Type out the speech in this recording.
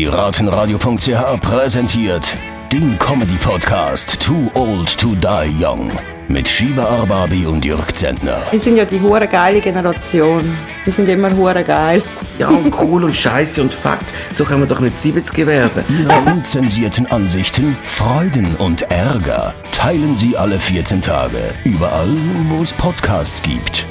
Piratenradio.ch präsentiert den Comedy-Podcast Too Old to Die Young mit Shiva Arbabi und Jörg Zentner. Wir sind ja die hure geile Generation. Wir sind immer hure geil. Ja, und cool und scheiße und fuck. So können wir doch nicht 70 werden. Ihre unzensierten Ansichten, Freuden und Ärger teilen Sie alle 14 Tage. Überall, wo es Podcasts gibt.